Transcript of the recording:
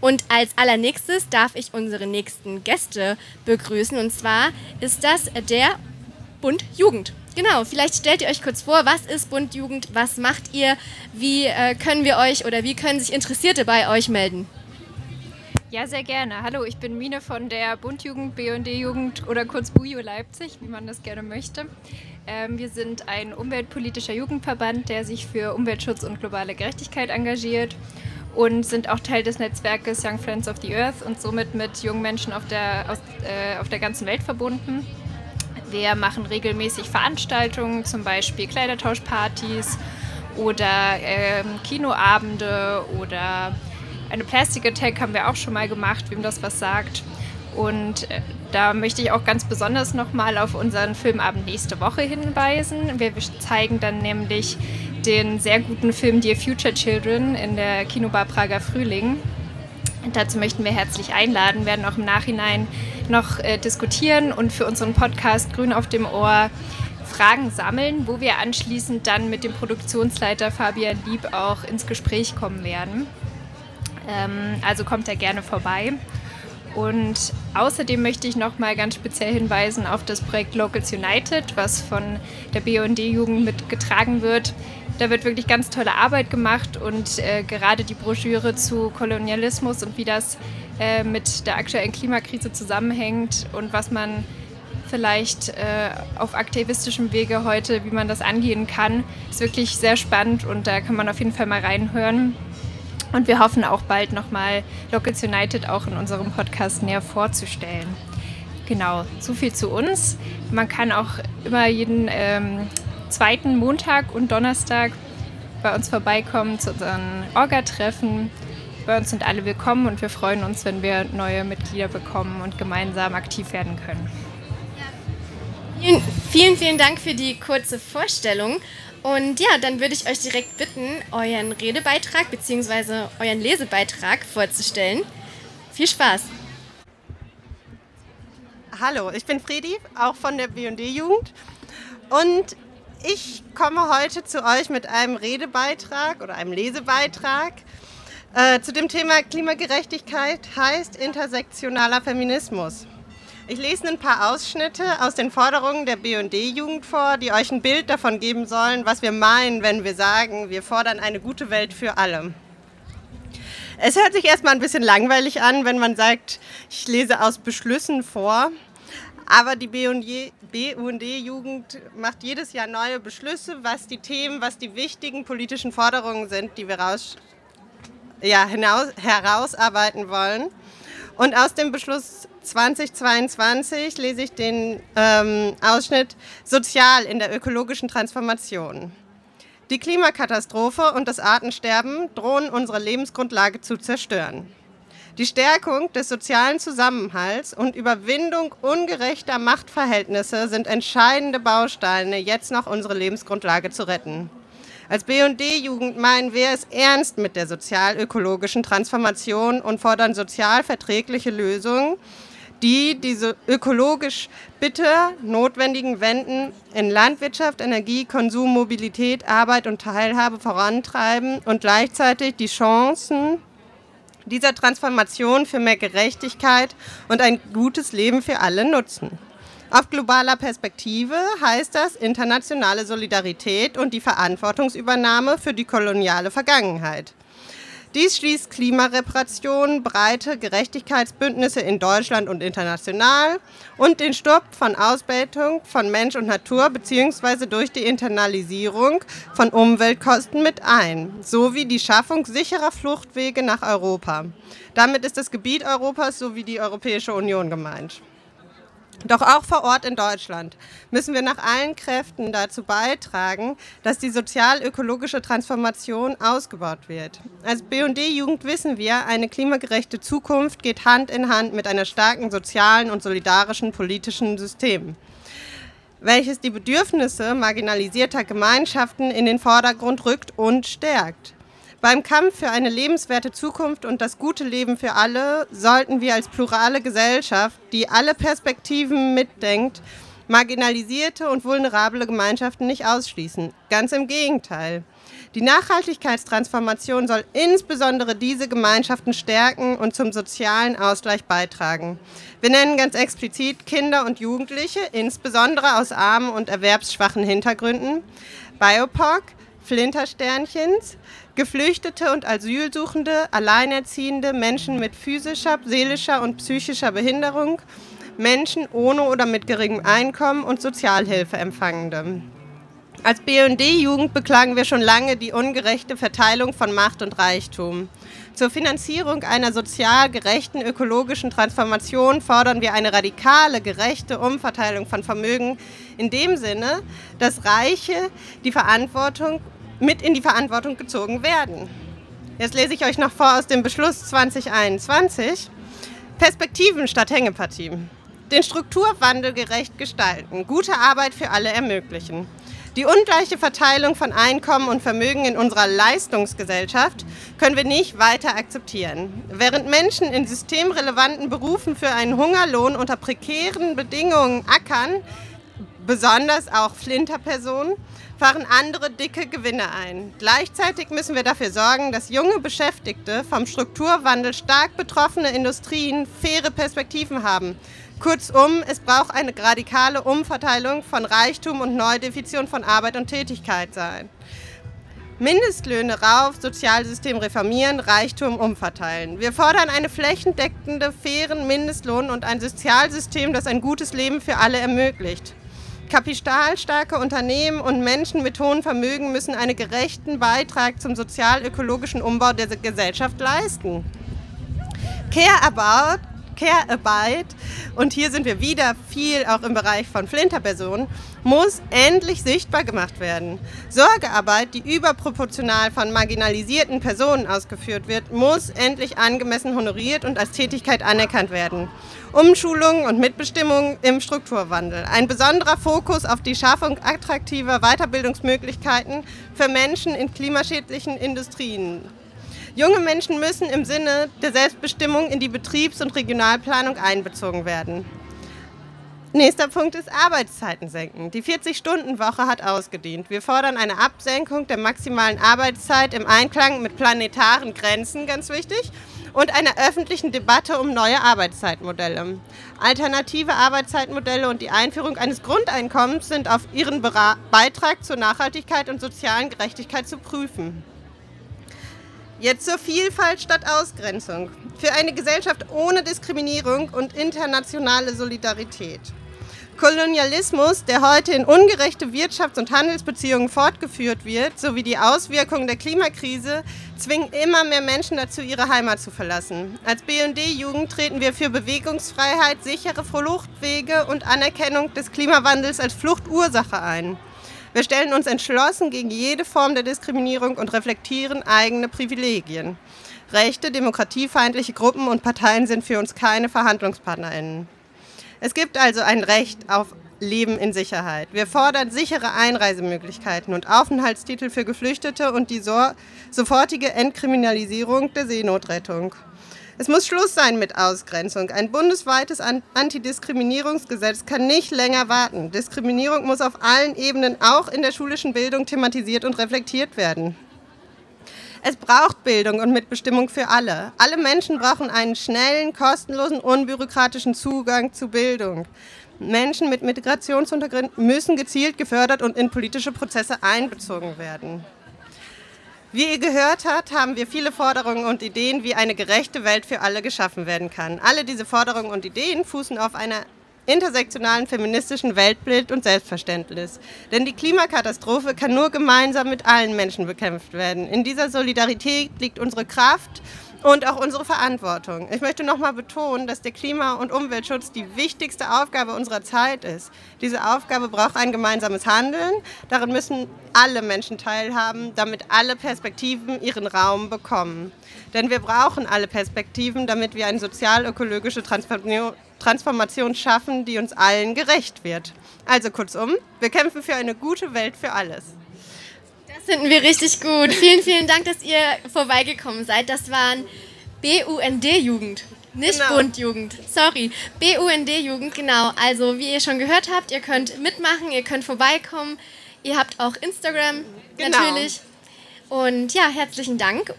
Und als allernächstes darf ich unsere nächsten Gäste begrüßen. Und zwar ist das der Bund Jugend. Genau, vielleicht stellt ihr euch kurz vor, was ist Bund Jugend, was macht ihr, wie äh, können wir euch oder wie können sich Interessierte bei euch melden? Ja, sehr gerne. Hallo, ich bin Mine von der Bundjugend, BD-Jugend oder kurz BUJO Leipzig, wie man das gerne möchte. Ähm, wir sind ein umweltpolitischer Jugendverband, der sich für Umweltschutz und globale Gerechtigkeit engagiert und sind auch Teil des Netzwerkes Young Friends of the Earth und somit mit jungen Menschen auf der, aus, äh, auf der ganzen Welt verbunden. Wir machen regelmäßig Veranstaltungen, zum Beispiel Kleidertauschpartys oder äh, Kinoabende oder eine Plastic Attack haben wir auch schon mal gemacht, wem das was sagt. Und äh, da möchte ich auch ganz besonders nochmal auf unseren Filmabend nächste Woche hinweisen. Wir zeigen dann nämlich den sehr guten Film Dear Future Children in der Kinobar Prager Frühling. Dazu möchten wir herzlich einladen, werden auch im Nachhinein noch äh, diskutieren und für unseren Podcast Grün auf dem Ohr Fragen sammeln, wo wir anschließend dann mit dem Produktionsleiter Fabian Lieb auch ins Gespräch kommen werden. Ähm, also kommt da gerne vorbei. Und außerdem möchte ich noch mal ganz speziell hinweisen auf das Projekt Locals United, was von der BUND-Jugend mitgetragen wird. Da wird wirklich ganz tolle Arbeit gemacht und äh, gerade die Broschüre zu Kolonialismus und wie das äh, mit der aktuellen Klimakrise zusammenhängt und was man vielleicht äh, auf aktivistischem Wege heute, wie man das angehen kann, ist wirklich sehr spannend und da kann man auf jeden Fall mal reinhören. Und wir hoffen auch bald nochmal Locals United auch in unserem Podcast näher vorzustellen. Genau, so viel zu uns. Man kann auch immer jeden ähm, zweiten Montag und Donnerstag bei uns vorbeikommen zu unseren Orga-Treffen. Bei uns sind alle willkommen und wir freuen uns, wenn wir neue Mitglieder bekommen und gemeinsam aktiv werden können. Vielen, vielen, vielen Dank für die kurze Vorstellung. Und ja, dann würde ich euch direkt bitten, euren Redebeitrag bzw. euren Lesebeitrag vorzustellen. Viel Spaß! Hallo, ich bin Fredi, auch von der BD-Jugend. Und ich komme heute zu euch mit einem Redebeitrag oder einem Lesebeitrag äh, zu dem Thema Klimagerechtigkeit heißt intersektionaler Feminismus. Ich lese ein paar Ausschnitte aus den Forderungen der BD-Jugend vor, die euch ein Bild davon geben sollen, was wir meinen, wenn wir sagen, wir fordern eine gute Welt für alle. Es hört sich erstmal ein bisschen langweilig an, wenn man sagt, ich lese aus Beschlüssen vor. Aber die BUND-Jugend macht jedes Jahr neue Beschlüsse, was die Themen, was die wichtigen politischen Forderungen sind, die wir raus, ja, hinaus, herausarbeiten wollen. Und aus dem Beschluss 2022 lese ich den ähm, Ausschnitt Sozial in der ökologischen Transformation. Die Klimakatastrophe und das Artensterben drohen unsere Lebensgrundlage zu zerstören. Die Stärkung des sozialen Zusammenhalts und Überwindung ungerechter Machtverhältnisse sind entscheidende Bausteine, jetzt noch unsere Lebensgrundlage zu retten. Als BD-Jugend meinen wir es ernst mit der sozial-ökologischen Transformation und fordern sozial verträgliche Lösungen, die diese ökologisch bitter notwendigen Wenden in Landwirtschaft, Energie, Konsum, Mobilität, Arbeit und Teilhabe vorantreiben und gleichzeitig die Chancen dieser Transformation für mehr Gerechtigkeit und ein gutes Leben für alle nutzen. Auf globaler Perspektive heißt das internationale Solidarität und die Verantwortungsübernahme für die koloniale Vergangenheit. Dies schließt Klimareparation, breite Gerechtigkeitsbündnisse in Deutschland und international und den Stopp von Ausbeutung von Mensch und Natur bzw. durch die Internalisierung von Umweltkosten mit ein, sowie die Schaffung sicherer Fluchtwege nach Europa. Damit ist das Gebiet Europas sowie die Europäische Union gemeint. Doch auch vor Ort in Deutschland müssen wir nach allen Kräften dazu beitragen, dass die sozial-ökologische Transformation ausgebaut wird. Als BD-Jugend wissen wir, eine klimagerechte Zukunft geht Hand in Hand mit einer starken sozialen und solidarischen politischen System, welches die Bedürfnisse marginalisierter Gemeinschaften in den Vordergrund rückt und stärkt. Beim Kampf für eine lebenswerte Zukunft und das gute Leben für alle sollten wir als plurale Gesellschaft, die alle Perspektiven mitdenkt, marginalisierte und vulnerable Gemeinschaften nicht ausschließen. Ganz im Gegenteil. Die Nachhaltigkeitstransformation soll insbesondere diese Gemeinschaften stärken und zum sozialen Ausgleich beitragen. Wir nennen ganz explizit Kinder und Jugendliche, insbesondere aus armen und erwerbsschwachen Hintergründen, BIOPOC, Flintersternchens, Geflüchtete und Asylsuchende, Alleinerziehende, Menschen mit physischer, seelischer und psychischer Behinderung, Menschen ohne oder mit geringem Einkommen und Sozialhilfeempfangende. Als BD-Jugend beklagen wir schon lange die ungerechte Verteilung von Macht und Reichtum. Zur Finanzierung einer sozial gerechten ökologischen Transformation fordern wir eine radikale, gerechte Umverteilung von Vermögen in dem Sinne, dass Reiche die Verantwortung mit in die Verantwortung gezogen werden. Jetzt lese ich euch noch vor aus dem Beschluss 2021. Perspektiven statt Hängepartie. Den Strukturwandel gerecht gestalten, gute Arbeit für alle ermöglichen. Die ungleiche Verteilung von Einkommen und Vermögen in unserer Leistungsgesellschaft können wir nicht weiter akzeptieren. Während Menschen in systemrelevanten Berufen für einen Hungerlohn unter prekären Bedingungen ackern, besonders auch Flinterpersonen, fahren andere dicke Gewinne ein. Gleichzeitig müssen wir dafür sorgen, dass junge Beschäftigte vom Strukturwandel stark betroffene Industrien faire Perspektiven haben. Kurzum, es braucht eine radikale Umverteilung von Reichtum und Neudefinition von Arbeit und Tätigkeit sein. Mindestlöhne rauf, Sozialsystem reformieren, Reichtum umverteilen. Wir fordern eine flächendeckende, fairen Mindestlohn und ein Sozialsystem, das ein gutes Leben für alle ermöglicht. Kapitalstarke Unternehmen und Menschen mit hohem Vermögen müssen einen gerechten Beitrag zum sozial-ökologischen Umbau der Gesellschaft leisten. Care About Care-Arbeit, und hier sind wir wieder viel auch im Bereich von Flinterpersonen, muss endlich sichtbar gemacht werden. Sorgearbeit, die überproportional von marginalisierten Personen ausgeführt wird, muss endlich angemessen honoriert und als Tätigkeit anerkannt werden. Umschulung und Mitbestimmung im Strukturwandel. Ein besonderer Fokus auf die Schaffung attraktiver Weiterbildungsmöglichkeiten für Menschen in klimaschädlichen Industrien. Junge Menschen müssen im Sinne der Selbstbestimmung in die Betriebs- und Regionalplanung einbezogen werden. Nächster Punkt ist Arbeitszeiten senken. Die 40-Stunden-Woche hat ausgedient. Wir fordern eine Absenkung der maximalen Arbeitszeit im Einklang mit planetaren Grenzen, ganz wichtig, und einer öffentlichen Debatte um neue Arbeitszeitmodelle. Alternative Arbeitszeitmodelle und die Einführung eines Grundeinkommens sind auf ihren Beitrag zur Nachhaltigkeit und sozialen Gerechtigkeit zu prüfen. Jetzt zur Vielfalt statt Ausgrenzung. Für eine Gesellschaft ohne Diskriminierung und internationale Solidarität. Kolonialismus, der heute in ungerechte Wirtschafts- und Handelsbeziehungen fortgeführt wird, sowie die Auswirkungen der Klimakrise, zwingen immer mehr Menschen dazu, ihre Heimat zu verlassen. Als BD-Jugend treten wir für Bewegungsfreiheit, sichere Fluchtwege und Anerkennung des Klimawandels als Fluchtursache ein. Wir stellen uns entschlossen gegen jede Form der Diskriminierung und reflektieren eigene Privilegien. Rechte, demokratiefeindliche Gruppen und Parteien sind für uns keine Verhandlungspartnerinnen. Es gibt also ein Recht auf Leben in Sicherheit. Wir fordern sichere Einreisemöglichkeiten und Aufenthaltstitel für Geflüchtete und die so sofortige Entkriminalisierung der Seenotrettung. Es muss Schluss sein mit Ausgrenzung. Ein bundesweites Antidiskriminierungsgesetz kann nicht länger warten. Diskriminierung muss auf allen Ebenen, auch in der schulischen Bildung, thematisiert und reflektiert werden. Es braucht Bildung und Mitbestimmung für alle. Alle Menschen brauchen einen schnellen, kostenlosen, unbürokratischen Zugang zu Bildung. Menschen mit Migrationshintergrund müssen gezielt gefördert und in politische Prozesse einbezogen werden. Wie ihr gehört habt, haben wir viele Forderungen und Ideen, wie eine gerechte Welt für alle geschaffen werden kann. Alle diese Forderungen und Ideen fußen auf einer intersektionalen feministischen Weltbild und Selbstverständnis. Denn die Klimakatastrophe kann nur gemeinsam mit allen Menschen bekämpft werden. In dieser Solidarität liegt unsere Kraft und auch unsere Verantwortung. Ich möchte nochmal betonen, dass der Klima- und Umweltschutz die wichtigste Aufgabe unserer Zeit ist. Diese Aufgabe braucht ein gemeinsames Handeln. Darin müssen alle Menschen teilhaben, damit alle Perspektiven ihren Raum bekommen. Denn wir brauchen alle Perspektiven, damit wir eine sozial-ökologische Transformation schaffen, die uns allen gerecht wird. Also kurzum, wir kämpfen für eine gute Welt für alles. Das finden wir richtig gut. Vielen, vielen Dank, dass ihr vorbeigekommen seid. Das waren BUND-Jugend. Nicht genau. Bundjugend, sorry. BUND-Jugend, genau. Also, wie ihr schon gehört habt, ihr könnt mitmachen, ihr könnt vorbeikommen. Ihr habt auch Instagram, genau. natürlich. Und ja, herzlichen Dank